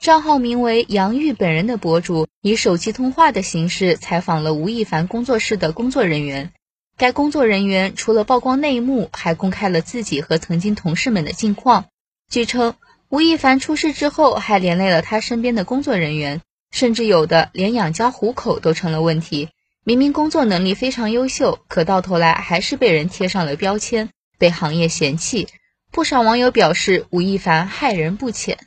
账号名为杨玉本人的博主以手机通话的形式采访了吴亦凡工作室的工作人员。该工作人员除了曝光内幕，还公开了自己和曾经同事们的近况。据称吴亦凡出事之后，还连累了他身边的工作人员，甚至有的连养家糊口都成了问题。明明工作能力非常优秀，可到头来还是被人贴上了标签，被行业嫌弃。不少网友表示吴亦凡害人不浅。